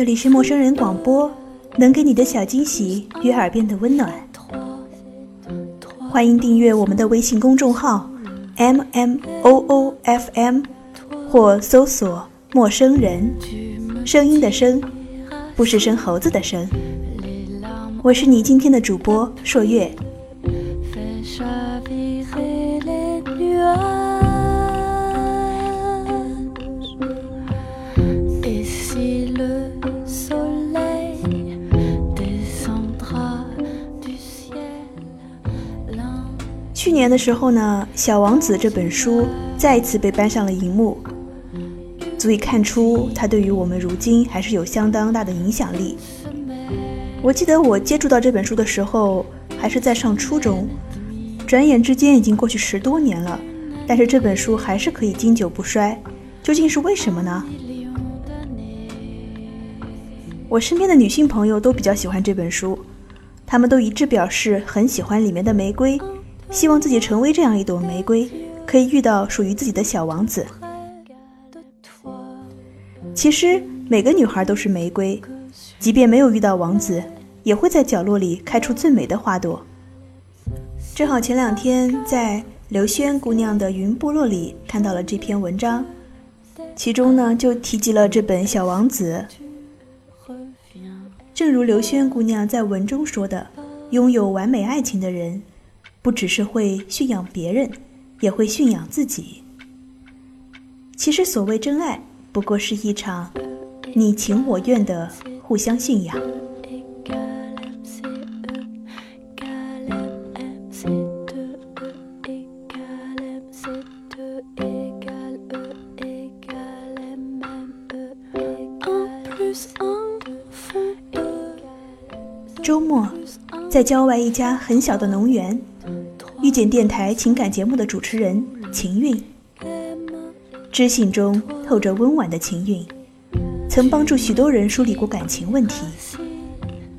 这里是陌生人广播，能给你的小惊喜与耳边的温暖。欢迎订阅我们的微信公众号 M M O O F M，或搜索“陌生人”，声音的声，不是生猴子的生。我是你今天的主播朔月。去年的时候呢，《小王子》这本书再一次被搬上了荧幕，足以看出它对于我们如今还是有相当大的影响力。我记得我接触到这本书的时候，还是在上初中，转眼之间已经过去十多年了，但是这本书还是可以经久不衰，究竟是为什么呢？我身边的女性朋友都比较喜欢这本书，她们都一致表示很喜欢里面的玫瑰。希望自己成为这样一朵玫瑰，可以遇到属于自己的小王子。其实每个女孩都是玫瑰，即便没有遇到王子，也会在角落里开出最美的花朵。正好前两天在刘轩姑娘的云部落里看到了这篇文章，其中呢就提及了这本《小王子》。正如刘轩姑娘在文中说的：“拥有完美爱情的人。”不只是会驯养别人，也会驯养自己。其实，所谓真爱，不过是一场你情我愿的互相驯养。周末，在郊外一家很小的农园。遇见电台情感节目的主持人秦韵，知性中透着温婉的秦韵，曾帮助许多人梳理过感情问题。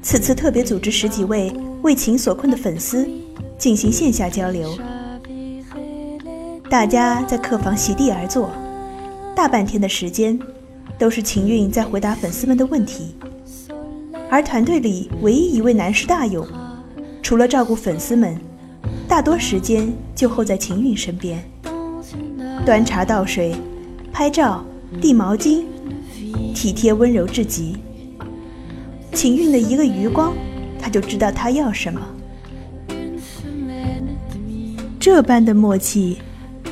此次特别组织十几位为情所困的粉丝进行线下交流，大家在客房席地而坐，大半天的时间都是秦韵在回答粉丝们的问题，而团队里唯一一位男士大勇，除了照顾粉丝们。大多时间就候在秦韵身边，端茶倒水、拍照、递毛巾，体贴温柔至极。秦韵的一个余光，他就知道他要什么。这般的默契，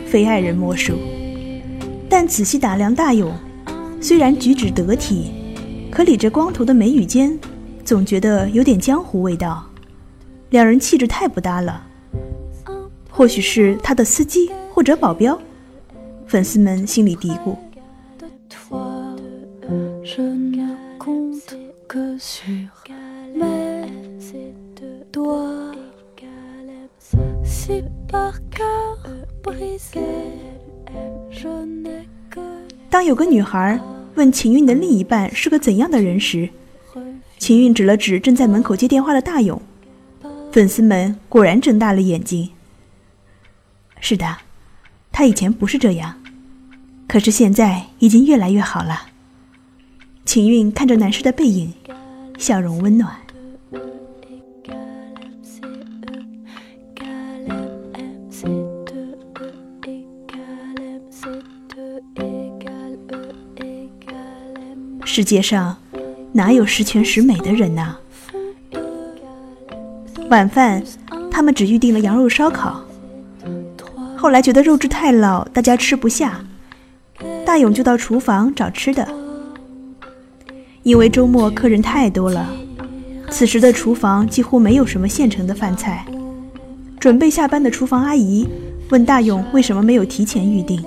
非爱人莫属。但仔细打量大勇，虽然举止得体，可理着光头的眉宇间，总觉得有点江湖味道。两人气质太不搭了。或许是他的司机或者保镖，粉丝们心里嘀咕。当有个女孩问秦韵的另一半是个怎样的人时，秦韵指了指正在门口接电话的大勇，粉丝们果然睁大了眼睛。是的，他以前不是这样，可是现在已经越来越好了。秦韵看着男士的背影，笑容温暖。世界上哪有十全十美的人呢？晚饭，他们只预定了羊肉烧烤。后来觉得肉质太老，大家吃不下，大勇就到厨房找吃的。因为周末客人太多了，此时的厨房几乎没有什么现成的饭菜。准备下班的厨房阿姨问大勇为什么没有提前预定？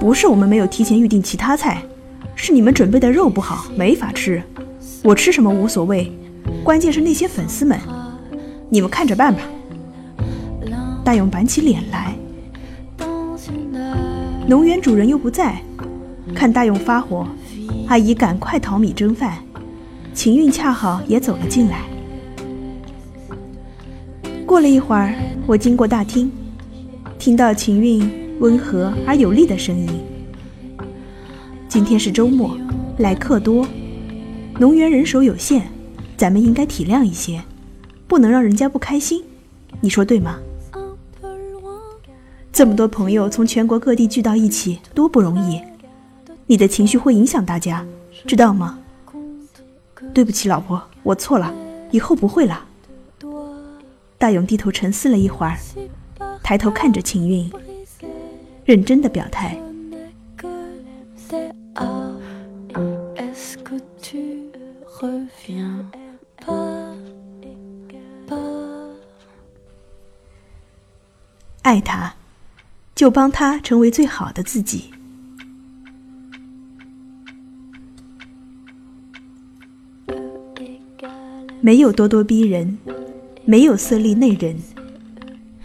不是我们没有提前预定其他菜，是你们准备的肉不好，没法吃。我吃什么无所谓，关键是那些粉丝们，你们看着办吧。大勇板起脸来，农园主人又不在，看大勇发火，阿姨赶快淘米蒸饭，秦韵恰好也走了进来。过了一会儿，我经过大厅，听到秦韵温和而有力的声音：“今天是周末，来客多，农园人手有限，咱们应该体谅一些，不能让人家不开心，你说对吗？这么多朋友从全国各地聚到一起，多不容易，你的情绪会影响大家，知道吗？对不起，老婆，我错了，以后不会了。大勇低头沉思了一会儿，抬头看着秦韵，认真的表态。爱他，就帮他成为最好的自己。没有咄咄逼人，没有色厉内荏，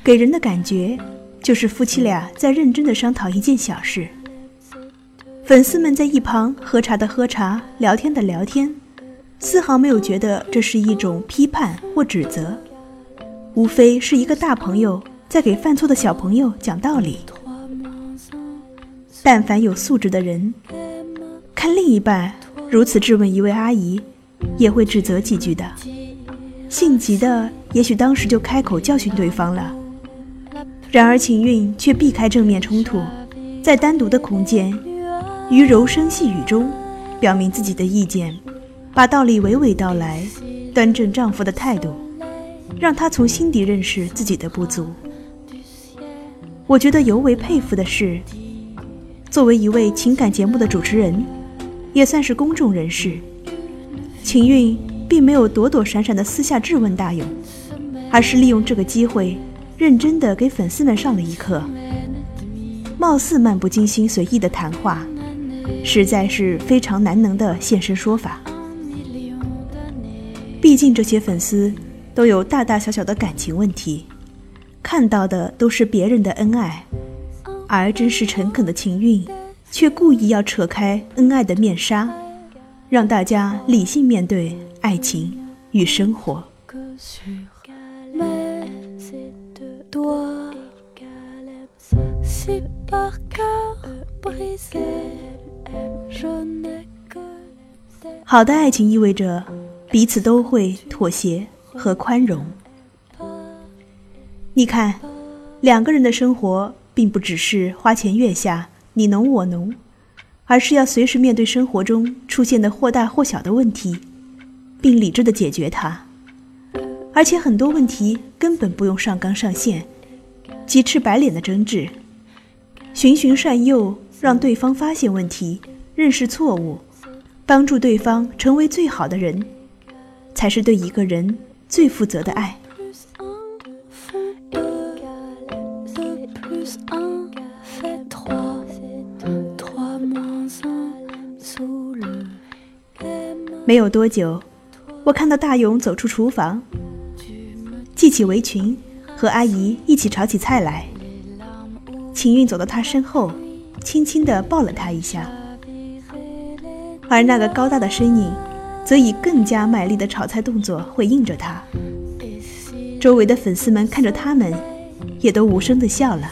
给人的感觉就是夫妻俩在认真的商讨一件小事。粉丝们在一旁喝茶的喝茶，聊天的聊天，丝毫没有觉得这是一种批判或指责，无非是一个大朋友在给犯错的小朋友讲道理。但凡有素质的人，看另一半如此质问一位阿姨。也会指责几句的，性急的也许当时就开口教训对方了。然而秦韵却避开正面冲突，在单独的空间，于柔声细语中，表明自己的意见，把道理娓娓道来，端正丈夫的态度，让他从心底认识自己的不足。我觉得尤为佩服的是，作为一位情感节目的主持人，也算是公众人士。秦韵并没有躲躲闪闪的私下质问大勇，而是利用这个机会，认真的给粉丝们上了一课。貌似漫不经心、随意的谈话，实在是非常难能的现身说法。毕竟这些粉丝都有大大小小的感情问题，看到的都是别人的恩爱，而真实诚恳的秦韵，却故意要扯开恩爱的面纱。让大家理性面对爱情与生活。好的爱情意味着彼此都会妥协和宽容。你看，两个人的生活并不只是花前月下，你侬我侬。而是要随时面对生活中出现的或大或小的问题，并理智的解决它。而且很多问题根本不用上纲上线，鸡翅白脸的争执，循循善诱，让对方发现问题、认识错误，帮助对方成为最好的人，才是对一个人最负责的爱。没有多久，我看到大勇走出厨房，系起围裙，和阿姨一起炒起菜来。秦韵走到他身后，轻轻地抱了他一下，而那个高大的身影，则以更加卖力的炒菜动作回应着他。周围的粉丝们看着他们，也都无声的笑了。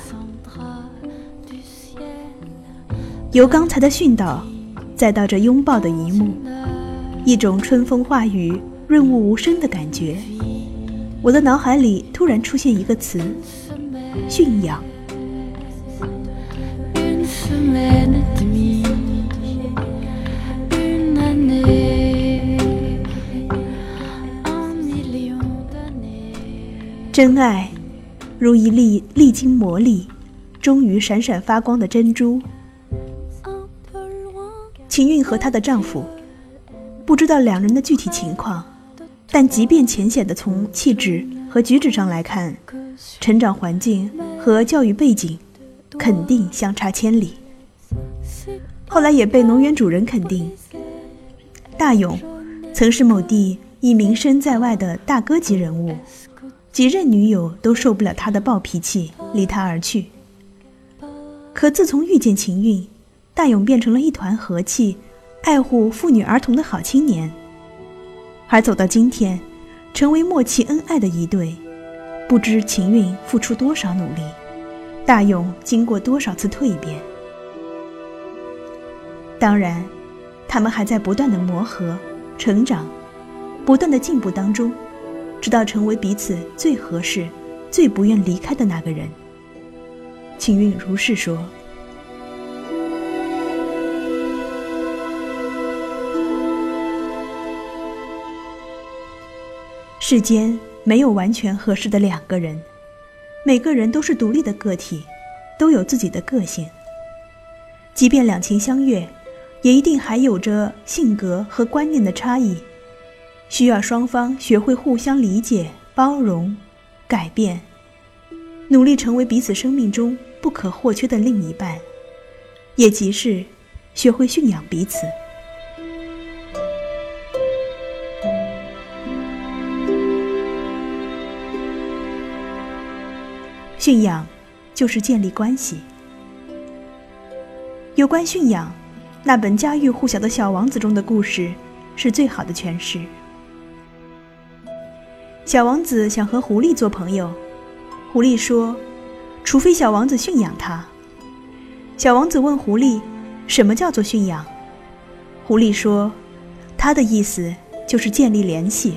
由刚才的训导，再到这拥抱的一幕。一种春风化雨、润物无声的感觉，我的脑海里突然出现一个词：驯养。真爱，如一粒历经磨砺、终于闪闪发光的珍珠。秦韵和她的丈夫。不知道两人的具体情况，但即便浅显的从气质和举止上来看，成长环境和教育背景肯定相差千里。后来也被农园主人肯定，大勇曾是某地一名声在外的大哥级人物，几任女友都受不了他的暴脾气，离他而去。可自从遇见秦韵，大勇变成了一团和气。爱护妇女儿童的好青年，而走到今天，成为默契恩爱的一对，不知秦韵付出多少努力，大勇经过多少次蜕变。当然，他们还在不断的磨合、成长、不断的进步当中，直到成为彼此最合适、最不愿离开的那个人。秦韵如是说。世间没有完全合适的两个人，每个人都是独立的个体，都有自己的个性。即便两情相悦，也一定还有着性格和观念的差异，需要双方学会互相理解、包容、改变，努力成为彼此生命中不可或缺的另一半，也即是学会驯养彼此。驯养，就是建立关系。有关驯养，那本家喻户晓的小王子中的故事，是最好的诠释。小王子想和狐狸做朋友，狐狸说：“除非小王子驯养他。”小王子问狐狸：“什么叫做驯养？”狐狸说：“他的意思就是建立联系。”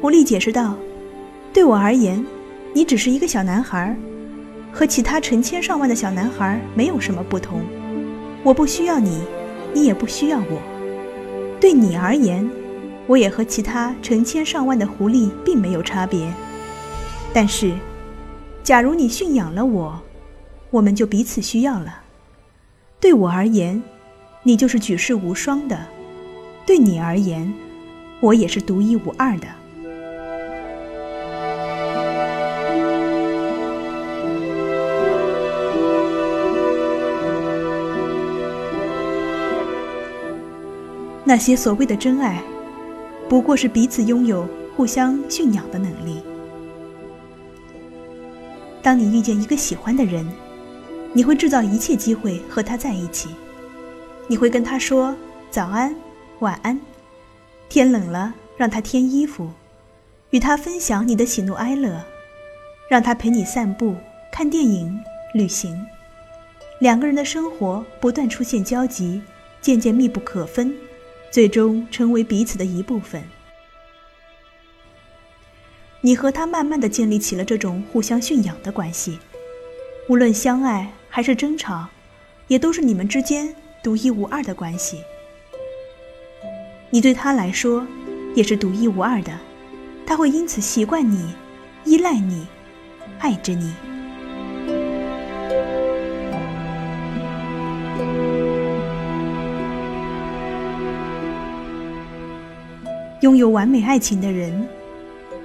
狐狸解释道：“对我而言。”你只是一个小男孩，和其他成千上万的小男孩没有什么不同。我不需要你，你也不需要我。对你而言，我也和其他成千上万的狐狸并没有差别。但是，假如你驯养了我，我们就彼此需要了。对我而言，你就是举世无双的；对你而言，我也是独一无二的。那些所谓的真爱，不过是彼此拥有、互相驯养的能力。当你遇见一个喜欢的人，你会制造一切机会和他在一起。你会跟他说早安、晚安，天冷了让他添衣服，与他分享你的喜怒哀乐，让他陪你散步、看电影、旅行。两个人的生活不断出现交集，渐渐密不可分。最终成为彼此的一部分。你和他慢慢的建立起了这种互相驯养的关系，无论相爱还是争吵，也都是你们之间独一无二的关系。你对他来说，也是独一无二的，他会因此习惯你，依赖你，爱着你。拥有完美爱情的人，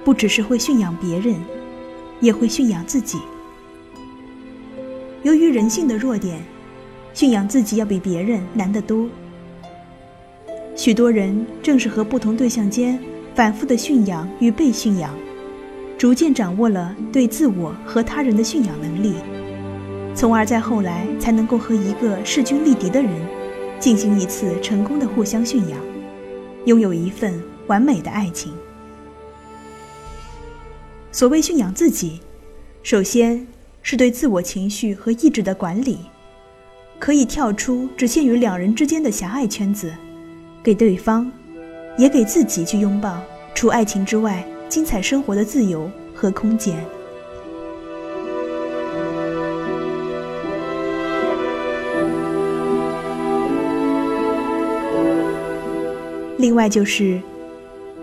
不只是会驯养别人，也会驯养自己。由于人性的弱点，驯养自己要比别人难得多。许多人正是和不同对象间反复的驯养与被驯养，逐渐掌握了对自我和他人的驯养能力，从而在后来才能够和一个势均力敌的人进行一次成功的互相驯养，拥有一份。完美的爱情。所谓驯养自己，首先是对自我情绪和意志的管理，可以跳出只限于两人之间的狭隘圈子，给对方，也给自己去拥抱除爱情之外精彩生活的自由和空间。另外就是。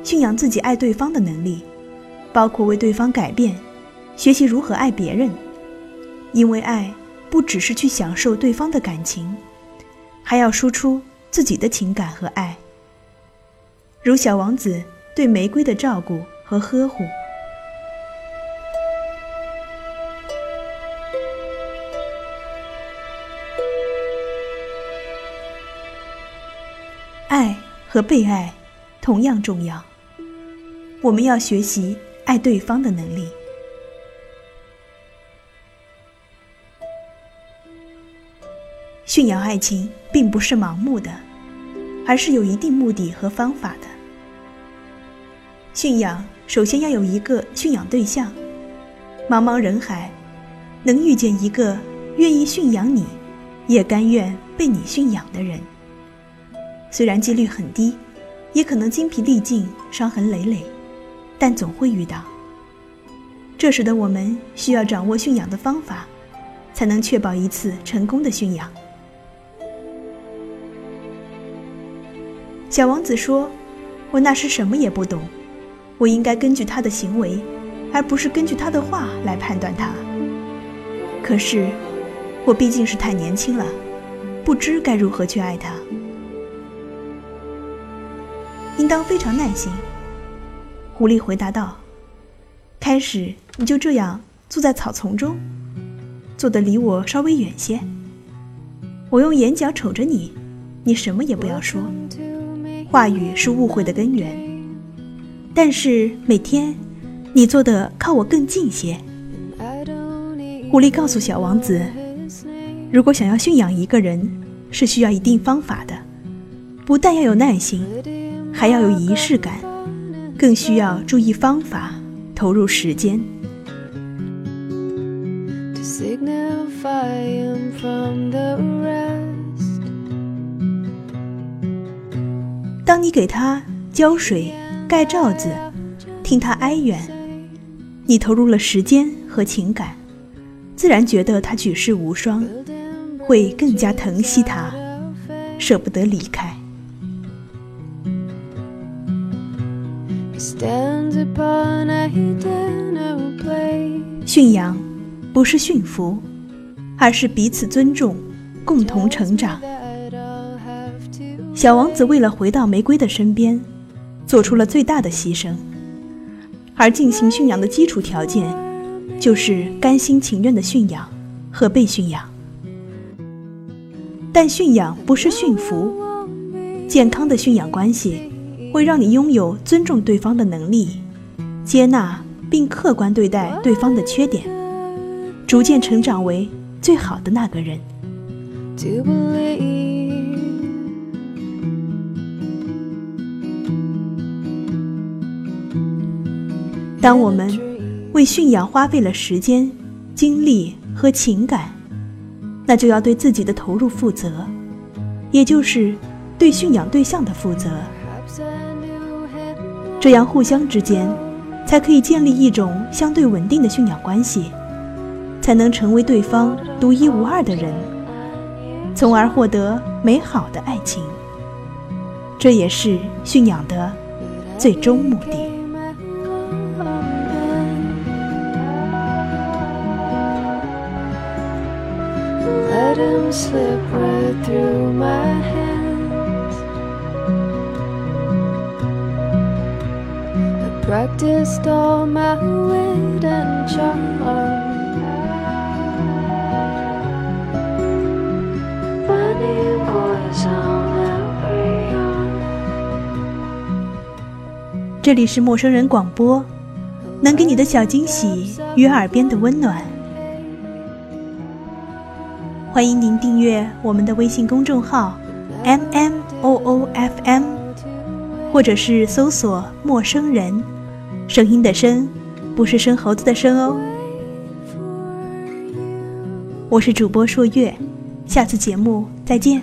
驯养自己爱对方的能力，包括为对方改变，学习如何爱别人。因为爱不只是去享受对方的感情，还要输出自己的情感和爱。如小王子对玫瑰的照顾和呵护，爱和被爱同样重要。我们要学习爱对方的能力。驯养爱情并不是盲目的，而是有一定目的和方法的。驯养首先要有一个驯养对象，茫茫人海，能遇见一个愿意驯养你，也甘愿被你驯养的人，虽然几率很低，也可能精疲力尽、伤痕累累，但总会遇到。这时的我们需要掌握驯养的方法，才能确保一次成功的驯养。小王子说：“我那时什么也不懂，我应该根据他的行为，而不是根据他的话来判断他。可是，我毕竟是太年轻了，不知该如何去爱他。”应当非常耐心。狐狸回答道：“开始你就这样坐在草丛中，坐得离我稍微远些。我用眼角瞅着你，你什么也不要说。话语是误会的根源。但是每天，你坐的靠我更近些。”狐狸告诉小王子：“如果想要驯养一个人，是需要一定方法的，不但要有耐心。”还要有仪式感，更需要注意方法，投入时间。当你给他浇水、盖罩子，听他哀怨，你投入了时间和情感，自然觉得他举世无双，会更加疼惜他，舍不得离开。驯养不是驯服，而是彼此尊重，共同成长。小王子为了回到玫瑰的身边，做出了最大的牺牲。而进行驯养的基础条件，就是甘心情愿的驯养和被驯养。但驯养不是驯服，健康的驯养关系。会让你拥有尊重对方的能力，接纳并客观对待对方的缺点，逐渐成长为最好的那个人。当我们为驯养花费了时间、精力和情感，那就要对自己的投入负责，也就是对驯养对象的负责。这样，互相之间才可以建立一种相对稳定的驯养关系，才能成为对方独一无二的人，从而获得美好的爱情。这也是驯养的最终目的。Practiced all my wit and charm. On 这里是陌生人广播，能给你的小惊喜与耳边的温暖。欢迎您订阅我们的微信公众号 “m m o o f m”，或者是搜索“陌生人”。声音的声，不是生猴子的生哦。我是主播朔月，下次节目再见。